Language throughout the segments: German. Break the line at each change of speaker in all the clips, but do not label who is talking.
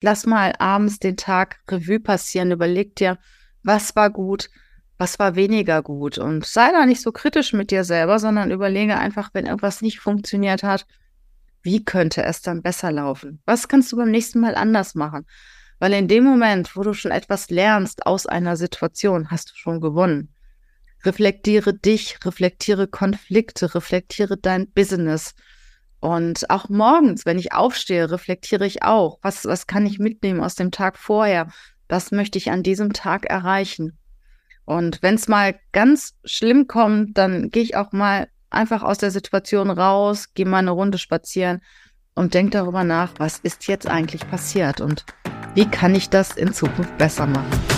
Lass mal abends den Tag Revue passieren. Überleg dir, was war gut, was war weniger gut. Und sei da nicht so kritisch mit dir selber, sondern überlege einfach, wenn irgendwas nicht funktioniert hat, wie könnte es dann besser laufen? Was kannst du beim nächsten Mal anders machen? Weil in dem Moment, wo du schon etwas lernst aus einer Situation, hast du schon gewonnen. Reflektiere dich, reflektiere Konflikte, reflektiere dein Business, und auch morgens, wenn ich aufstehe, reflektiere ich auch, was, was kann ich mitnehmen aus dem Tag vorher? Was möchte ich an diesem Tag erreichen? Und wenn es mal ganz schlimm kommt, dann gehe ich auch mal einfach aus der Situation raus, gehe mal eine Runde spazieren und denke darüber nach, was ist jetzt eigentlich passiert und wie kann ich das in Zukunft besser machen.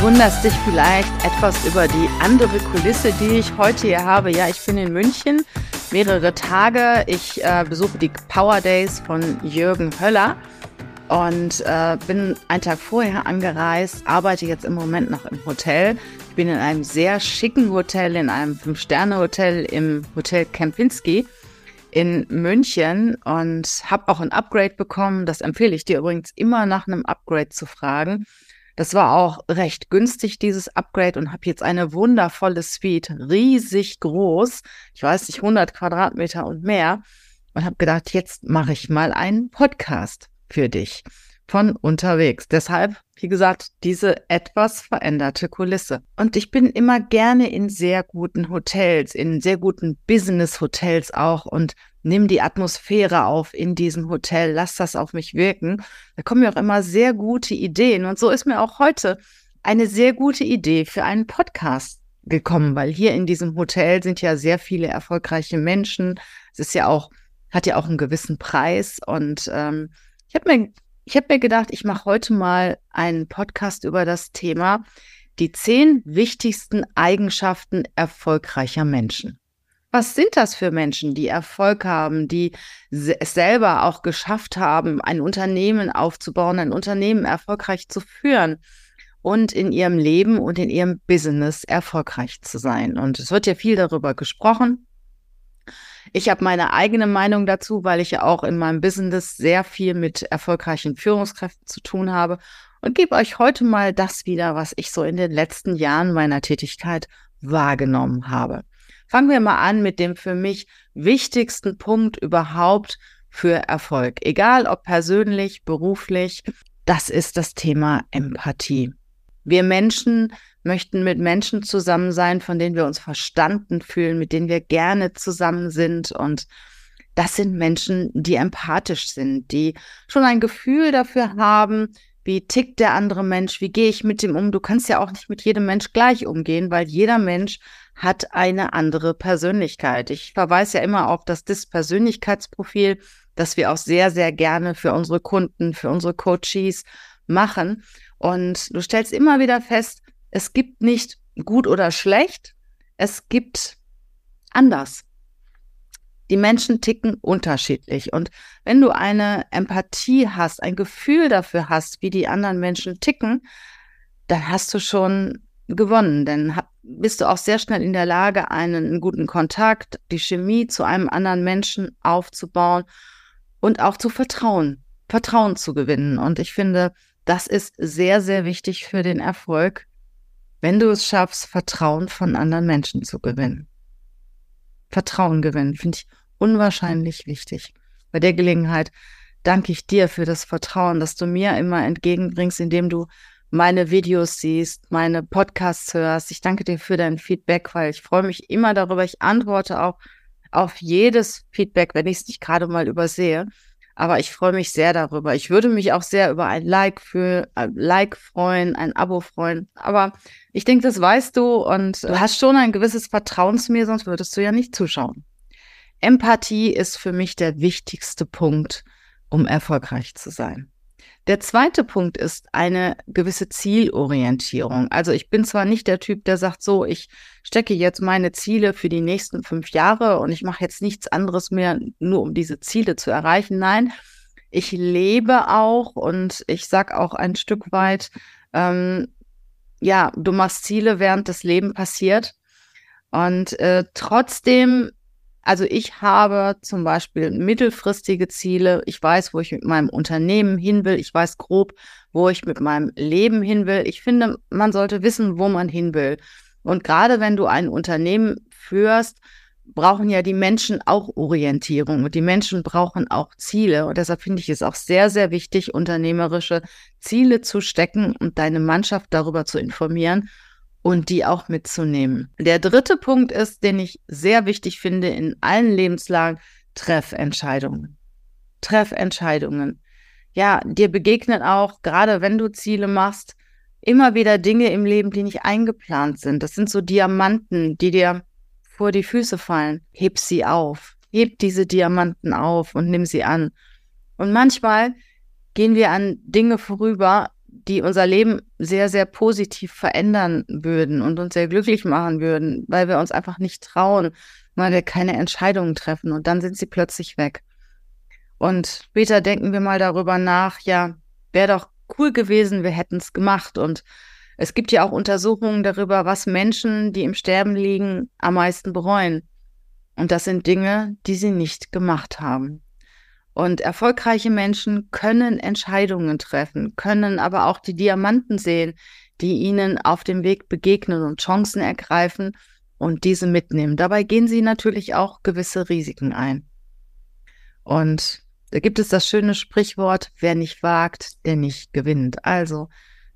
Wunderst dich vielleicht etwas über die andere Kulisse, die ich heute hier habe. Ja, ich bin in München, mehrere Tage. Ich äh, besuche die Power Days von Jürgen Höller und äh, bin einen Tag vorher angereist, arbeite jetzt im Moment noch im Hotel. Ich bin in einem sehr schicken Hotel, in einem Fünf-Sterne-Hotel im Hotel Kempinski in München und habe auch ein Upgrade bekommen. Das empfehle ich dir übrigens immer nach einem Upgrade zu fragen. Das war auch recht günstig, dieses Upgrade, und habe jetzt eine wundervolle Suite, riesig groß, ich weiß nicht, 100 Quadratmeter und mehr, und habe gedacht, jetzt mache ich mal einen Podcast für dich von unterwegs. Deshalb, wie gesagt, diese etwas veränderte Kulisse. Und ich bin immer gerne in sehr guten Hotels, in sehr guten Business-Hotels auch und nimm die Atmosphäre auf in diesem Hotel, lass das auf mich wirken. Da kommen mir auch immer sehr gute Ideen. Und so ist mir auch heute eine sehr gute Idee für einen Podcast gekommen, weil hier in diesem Hotel sind ja sehr viele erfolgreiche Menschen. Es ist ja auch, hat ja auch einen gewissen Preis. Und ähm, ich habe mir, ich habe mir gedacht, ich mache heute mal einen Podcast über das Thema die zehn wichtigsten Eigenschaften erfolgreicher Menschen. Was sind das für Menschen, die Erfolg haben, die es selber auch geschafft haben, ein Unternehmen aufzubauen, ein Unternehmen erfolgreich zu führen und in ihrem Leben und in ihrem Business erfolgreich zu sein? Und es wird ja viel darüber gesprochen. Ich habe meine eigene Meinung dazu, weil ich ja auch in meinem Business sehr viel mit erfolgreichen Führungskräften zu tun habe und gebe euch heute mal das wieder, was ich so in den letzten Jahren meiner Tätigkeit wahrgenommen habe. Fangen wir mal an mit dem für mich wichtigsten Punkt überhaupt für Erfolg. Egal ob persönlich, beruflich, das ist das Thema Empathie. Wir Menschen möchten mit Menschen zusammen sein, von denen wir uns verstanden fühlen, mit denen wir gerne zusammen sind. Und das sind Menschen, die empathisch sind, die schon ein Gefühl dafür haben, wie tickt der andere Mensch, wie gehe ich mit dem um. Du kannst ja auch nicht mit jedem Mensch gleich umgehen, weil jeder Mensch hat eine andere Persönlichkeit. Ich verweise ja immer auf das DIS-Persönlichkeitsprofil, das wir auch sehr, sehr gerne für unsere Kunden, für unsere Coaches machen. Und du stellst immer wieder fest, es gibt nicht gut oder schlecht, es gibt anders. Die Menschen ticken unterschiedlich. Und wenn du eine Empathie hast, ein Gefühl dafür hast, wie die anderen Menschen ticken, dann hast du schon gewonnen. Denn bist du auch sehr schnell in der Lage, einen, einen guten Kontakt, die Chemie zu einem anderen Menschen aufzubauen und auch zu vertrauen, Vertrauen zu gewinnen. Und ich finde, das ist sehr, sehr wichtig für den Erfolg, wenn du es schaffst, Vertrauen von anderen Menschen zu gewinnen. Vertrauen gewinnen, finde ich unwahrscheinlich wichtig. Bei der Gelegenheit danke ich dir für das Vertrauen, das du mir immer entgegenbringst, indem du meine Videos siehst, meine Podcasts hörst. Ich danke dir für dein Feedback, weil ich freue mich immer darüber. Ich antworte auch auf jedes Feedback, wenn ich es nicht gerade mal übersehe. Aber ich freue mich sehr darüber. Ich würde mich auch sehr über ein Like für ein Like freuen, ein Abo freuen. Aber ich denke, das weißt du und du hast schon ein gewisses Vertrauen zu mir, sonst würdest du ja nicht zuschauen. Empathie ist für mich der wichtigste Punkt, um erfolgreich zu sein. Der zweite Punkt ist eine gewisse Zielorientierung. Also ich bin zwar nicht der Typ, der sagt, so, ich stecke jetzt meine Ziele für die nächsten fünf Jahre und ich mache jetzt nichts anderes mehr, nur um diese Ziele zu erreichen. Nein, ich lebe auch und ich sag auch ein Stück weit, ähm, ja, du machst Ziele, während das Leben passiert. Und äh, trotzdem also ich habe zum Beispiel mittelfristige Ziele. Ich weiß, wo ich mit meinem Unternehmen hin will. Ich weiß grob, wo ich mit meinem Leben hin will. Ich finde, man sollte wissen, wo man hin will. Und gerade wenn du ein Unternehmen führst, brauchen ja die Menschen auch Orientierung und die Menschen brauchen auch Ziele. Und deshalb finde ich es auch sehr, sehr wichtig, unternehmerische Ziele zu stecken und deine Mannschaft darüber zu informieren und die auch mitzunehmen. Der dritte Punkt ist, den ich sehr wichtig finde in allen Lebenslagen, Treffentscheidungen. Treffentscheidungen. Ja, dir begegnen auch, gerade wenn du Ziele machst, immer wieder Dinge im Leben, die nicht eingeplant sind. Das sind so Diamanten, die dir vor die Füße fallen. Heb sie auf. Heb diese Diamanten auf und nimm sie an. Und manchmal gehen wir an Dinge vorüber, die unser Leben sehr, sehr positiv verändern würden und uns sehr glücklich machen würden, weil wir uns einfach nicht trauen, weil wir keine Entscheidungen treffen und dann sind sie plötzlich weg. Und später denken wir mal darüber nach, ja, wäre doch cool gewesen, wir hätten es gemacht. Und es gibt ja auch Untersuchungen darüber, was Menschen, die im Sterben liegen, am meisten bereuen. Und das sind Dinge, die sie nicht gemacht haben. Und erfolgreiche Menschen können Entscheidungen treffen, können aber auch die Diamanten sehen, die ihnen auf dem Weg begegnen und Chancen ergreifen und diese mitnehmen. Dabei gehen sie natürlich auch gewisse Risiken ein. Und da gibt es das schöne Sprichwort, wer nicht wagt, der nicht gewinnt. Also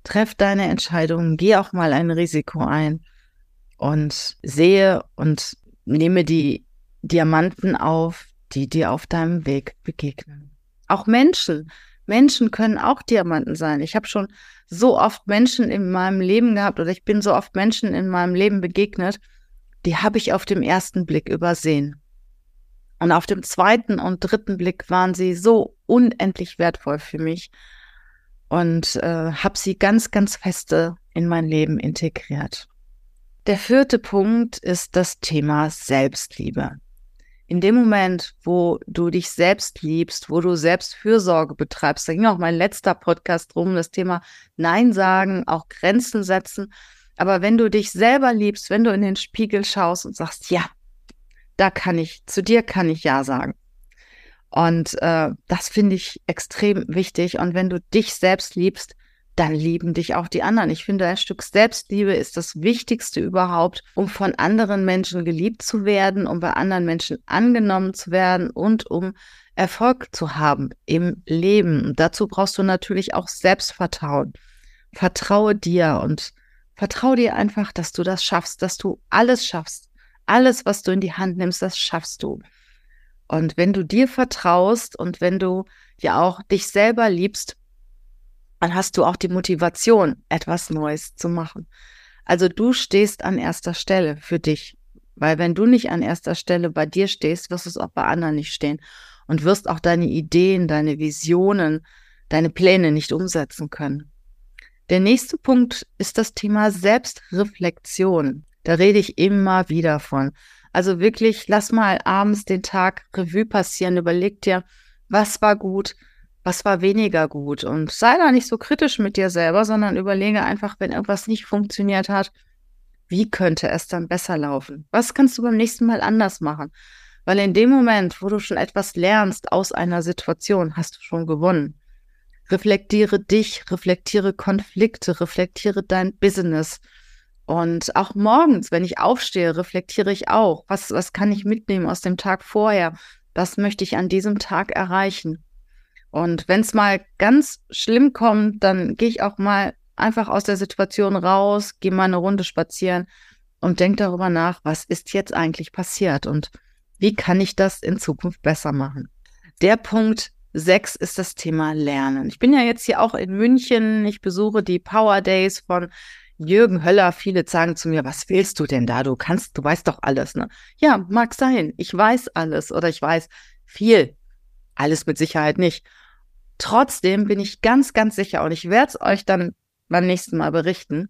treff deine Entscheidungen, geh auch mal ein Risiko ein und sehe und nehme die Diamanten auf, die dir auf deinem Weg begegnen. Auch Menschen. Menschen können auch Diamanten sein. Ich habe schon so oft Menschen in meinem Leben gehabt oder ich bin so oft Menschen in meinem Leben begegnet, die habe ich auf dem ersten Blick übersehen. Und auf dem zweiten und dritten Blick waren sie so unendlich wertvoll für mich und äh, habe sie ganz, ganz feste in mein Leben integriert. Der vierte Punkt ist das Thema Selbstliebe in dem Moment, wo du dich selbst liebst, wo du Selbstfürsorge betreibst, da ging auch mein letzter Podcast drum, das Thema Nein sagen, auch Grenzen setzen. Aber wenn du dich selber liebst, wenn du in den Spiegel schaust und sagst, ja, da kann ich, zu dir kann ich Ja sagen. Und äh, das finde ich extrem wichtig. Und wenn du dich selbst liebst, dann lieben dich auch die anderen. Ich finde, ein Stück Selbstliebe ist das Wichtigste überhaupt, um von anderen Menschen geliebt zu werden, um bei anderen Menschen angenommen zu werden und um Erfolg zu haben im Leben. Und dazu brauchst du natürlich auch Selbstvertrauen. Vertraue dir und vertraue dir einfach, dass du das schaffst, dass du alles schaffst. Alles, was du in die Hand nimmst, das schaffst du. Und wenn du dir vertraust und wenn du ja auch dich selber liebst, dann hast du auch die Motivation, etwas Neues zu machen. Also du stehst an erster Stelle für dich. Weil wenn du nicht an erster Stelle bei dir stehst, wirst du es auch bei anderen nicht stehen und wirst auch deine Ideen, deine Visionen, deine Pläne nicht umsetzen können. Der nächste Punkt ist das Thema Selbstreflexion. Da rede ich immer wieder von. Also wirklich, lass mal abends den Tag Revue passieren, überleg dir, was war gut, was war weniger gut. Und sei da nicht so kritisch mit dir selber, sondern überlege einfach, wenn irgendwas nicht funktioniert hat, wie könnte es dann besser laufen? Was kannst du beim nächsten Mal anders machen? Weil in dem Moment, wo du schon etwas lernst aus einer Situation, hast du schon gewonnen. Reflektiere dich, reflektiere Konflikte, reflektiere dein Business. Und auch morgens, wenn ich aufstehe, reflektiere ich auch. Was, was kann ich mitnehmen aus dem Tag vorher? Was möchte ich an diesem Tag erreichen? Und wenn es mal ganz schlimm kommt, dann gehe ich auch mal einfach aus der Situation raus, gehe mal eine Runde spazieren und denke darüber nach, was ist jetzt eigentlich passiert und wie kann ich das in Zukunft besser machen. Der Punkt sechs ist das Thema Lernen. Ich bin ja jetzt hier auch in München. Ich besuche die Power Days von Jürgen Höller. Viele sagen zu mir, was willst du denn da? Du kannst, du weißt doch alles, ne? Ja, mag sein. Ich weiß alles oder ich weiß viel. Alles mit Sicherheit nicht. Trotzdem bin ich ganz, ganz sicher und ich werde es euch dann beim nächsten Mal berichten,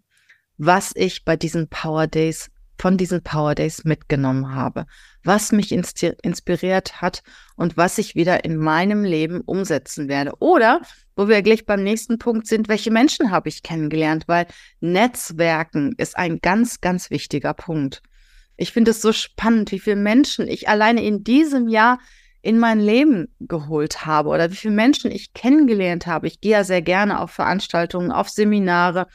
was ich bei diesen Power Days von diesen Power Days mitgenommen habe, was mich inspiriert hat und was ich wieder in meinem Leben umsetzen werde. Oder, wo wir gleich beim nächsten Punkt sind, welche Menschen habe ich kennengelernt, weil Netzwerken ist ein ganz, ganz wichtiger Punkt. Ich finde es so spannend, wie viele Menschen ich alleine in diesem Jahr in mein Leben geholt habe oder wie viele Menschen ich kennengelernt habe. Ich gehe ja sehr gerne auf Veranstaltungen, auf Seminare,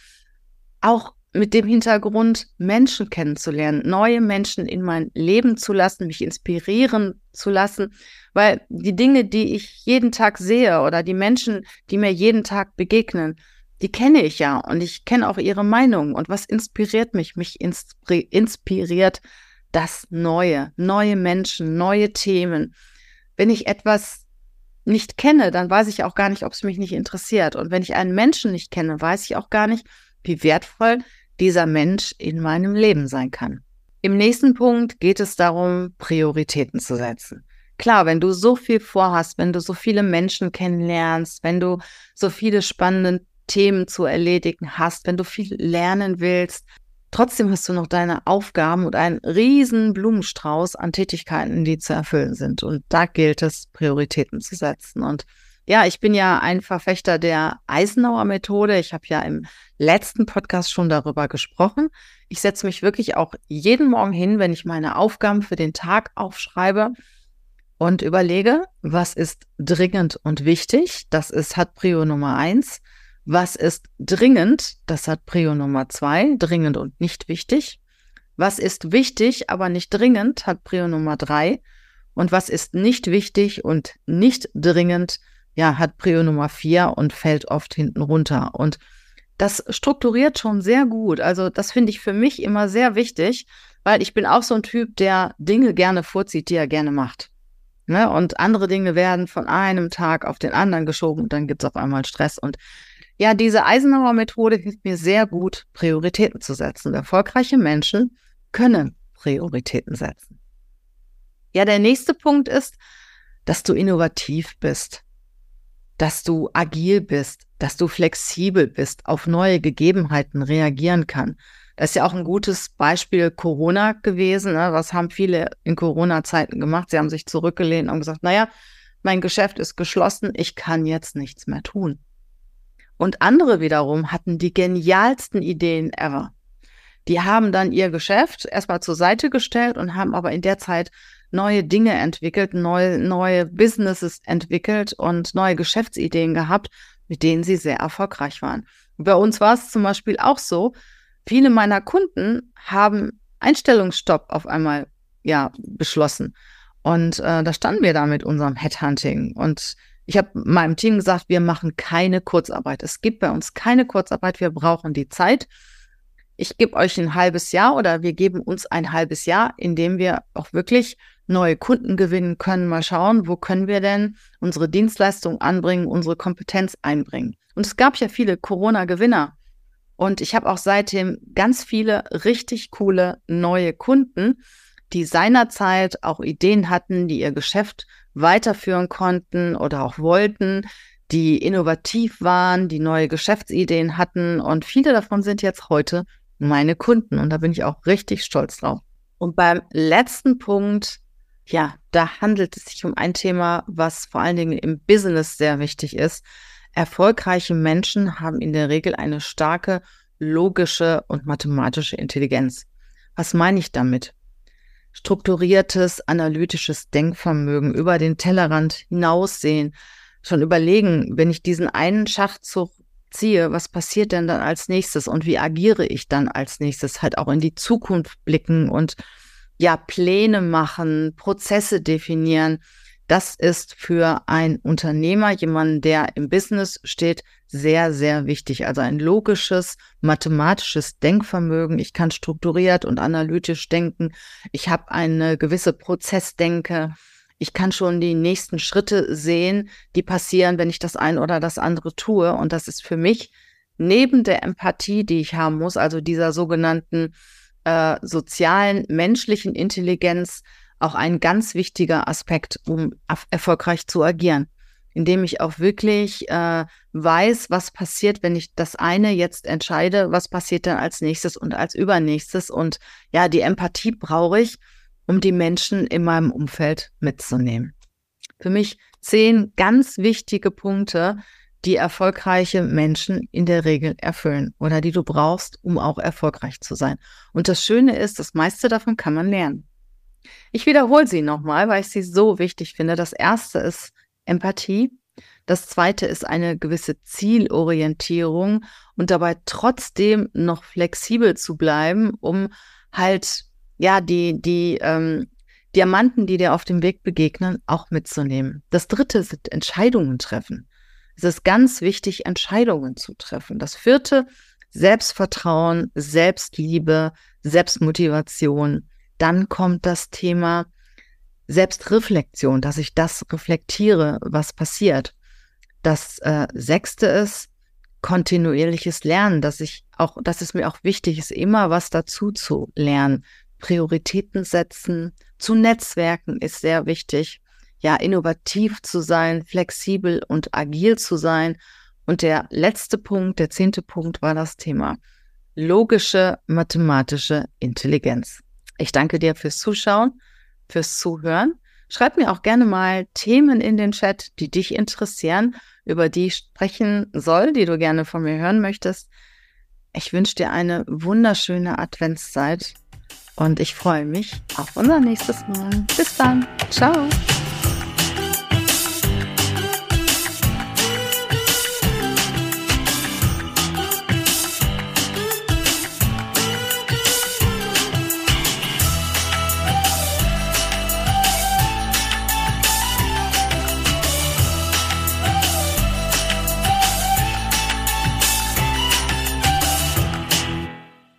auch mit dem Hintergrund, Menschen kennenzulernen, neue Menschen in mein Leben zu lassen, mich inspirieren zu lassen, weil die Dinge, die ich jeden Tag sehe oder die Menschen, die mir jeden Tag begegnen, die kenne ich ja und ich kenne auch ihre Meinung. Und was inspiriert mich? Mich inspiriert das Neue, neue Menschen, neue Themen. Wenn ich etwas nicht kenne, dann weiß ich auch gar nicht, ob es mich nicht interessiert. Und wenn ich einen Menschen nicht kenne, weiß ich auch gar nicht, wie wertvoll dieser Mensch in meinem Leben sein kann. Im nächsten Punkt geht es darum, Prioritäten zu setzen. Klar, wenn du so viel vorhast, wenn du so viele Menschen kennenlernst, wenn du so viele spannende Themen zu erledigen hast, wenn du viel lernen willst, trotzdem hast du noch deine Aufgaben und einen riesen Blumenstrauß an Tätigkeiten, die zu erfüllen sind. Und da gilt es, Prioritäten zu setzen. Und ja, ich bin ja ein Verfechter der Eisenhower Methode. Ich habe ja im letzten Podcast schon darüber gesprochen. Ich setze mich wirklich auch jeden Morgen hin, wenn ich meine Aufgaben für den Tag aufschreibe und überlege, was ist dringend und wichtig. Das ist, hat Prio Nummer eins. Was ist dringend? Das hat Prio Nummer zwei, dringend und nicht wichtig. Was ist wichtig, aber nicht dringend, hat Prio Nummer drei. Und was ist nicht wichtig und nicht dringend, ja, hat Prio Nummer vier und fällt oft hinten runter. Und das strukturiert schon sehr gut. Also das finde ich für mich immer sehr wichtig, weil ich bin auch so ein Typ, der Dinge gerne vorzieht, die er gerne macht. Ne? Und andere Dinge werden von einem Tag auf den anderen geschoben und dann gibt es auf einmal Stress. Und ja, diese Eisenhower-Methode hilft mir sehr gut, Prioritäten zu setzen. Erfolgreiche Menschen können Prioritäten setzen. Ja, der nächste Punkt ist, dass du innovativ bist dass du agil bist, dass du flexibel bist, auf neue Gegebenheiten reagieren kann. Das ist ja auch ein gutes Beispiel Corona gewesen. Ne? Was haben viele in Corona-Zeiten gemacht? Sie haben sich zurückgelehnt und gesagt, naja, mein Geschäft ist geschlossen, ich kann jetzt nichts mehr tun. Und andere wiederum hatten die genialsten Ideen ever. Die haben dann ihr Geschäft erstmal zur Seite gestellt und haben aber in der Zeit neue Dinge entwickelt, neue, neue Businesses entwickelt und neue Geschäftsideen gehabt, mit denen sie sehr erfolgreich waren. bei uns war es zum Beispiel auch so, viele meiner Kunden haben Einstellungsstopp auf einmal ja beschlossen. Und äh, da standen wir da mit unserem Headhunting. Und ich habe meinem Team gesagt, wir machen keine Kurzarbeit. Es gibt bei uns keine Kurzarbeit. Wir brauchen die Zeit ich gebe euch ein halbes Jahr oder wir geben uns ein halbes Jahr, in dem wir auch wirklich neue Kunden gewinnen können. Mal schauen, wo können wir denn unsere Dienstleistung anbringen, unsere Kompetenz einbringen. Und es gab ja viele Corona-Gewinner. Und ich habe auch seitdem ganz viele richtig coole neue Kunden, die seinerzeit auch Ideen hatten, die ihr Geschäft weiterführen konnten oder auch wollten, die innovativ waren, die neue Geschäftsideen hatten. Und viele davon sind jetzt heute meine Kunden. Und da bin ich auch richtig stolz drauf. Und beim letzten Punkt, ja, da handelt es sich um ein Thema, was vor allen Dingen im Business sehr wichtig ist. Erfolgreiche Menschen haben in der Regel eine starke logische und mathematische Intelligenz. Was meine ich damit? Strukturiertes, analytisches Denkvermögen, über den Tellerrand hinaussehen, schon überlegen, wenn ich diesen einen Schachzug ziehe, was passiert denn dann als nächstes und wie agiere ich dann als nächstes? Halt auch in die Zukunft blicken und ja, Pläne machen, Prozesse definieren. Das ist für einen Unternehmer, jemanden, der im Business steht, sehr, sehr wichtig. Also ein logisches, mathematisches Denkvermögen. Ich kann strukturiert und analytisch denken. Ich habe eine gewisse Prozessdenke ich kann schon die nächsten Schritte sehen, die passieren, wenn ich das eine oder das andere tue. Und das ist für mich neben der Empathie, die ich haben muss, also dieser sogenannten äh, sozialen, menschlichen Intelligenz, auch ein ganz wichtiger Aspekt, um erfolgreich zu agieren. indem ich auch wirklich äh, weiß, was passiert, wenn ich das eine jetzt entscheide, was passiert dann als nächstes und als übernächstes. Und ja, die Empathie brauche ich, um die Menschen in meinem Umfeld mitzunehmen. Für mich zehn ganz wichtige Punkte, die erfolgreiche Menschen in der Regel erfüllen oder die du brauchst, um auch erfolgreich zu sein. Und das Schöne ist, das meiste davon kann man lernen. Ich wiederhole sie nochmal, weil ich sie so wichtig finde. Das erste ist Empathie. Das zweite ist eine gewisse Zielorientierung und dabei trotzdem noch flexibel zu bleiben, um halt, ja, die, die ähm, Diamanten, die dir auf dem Weg begegnen, auch mitzunehmen. Das dritte sind Entscheidungen treffen. Es ist ganz wichtig, Entscheidungen zu treffen. Das vierte, Selbstvertrauen, Selbstliebe, Selbstmotivation. Dann kommt das Thema Selbstreflexion, dass ich das reflektiere, was passiert. Das äh, sechste ist kontinuierliches Lernen, dass ich auch, dass es mir auch wichtig ist, immer was dazu zu lernen. Prioritäten setzen, zu Netzwerken ist sehr wichtig. Ja, innovativ zu sein, flexibel und agil zu sein. Und der letzte Punkt, der zehnte Punkt war das Thema logische mathematische Intelligenz. Ich danke dir fürs Zuschauen, fürs Zuhören. Schreib mir auch gerne mal Themen in den Chat, die dich interessieren, über die ich sprechen soll, die du gerne von mir hören möchtest. Ich wünsche dir eine wunderschöne Adventszeit und ich freue mich auf unser nächstes Mal. Bis dann. Ciao.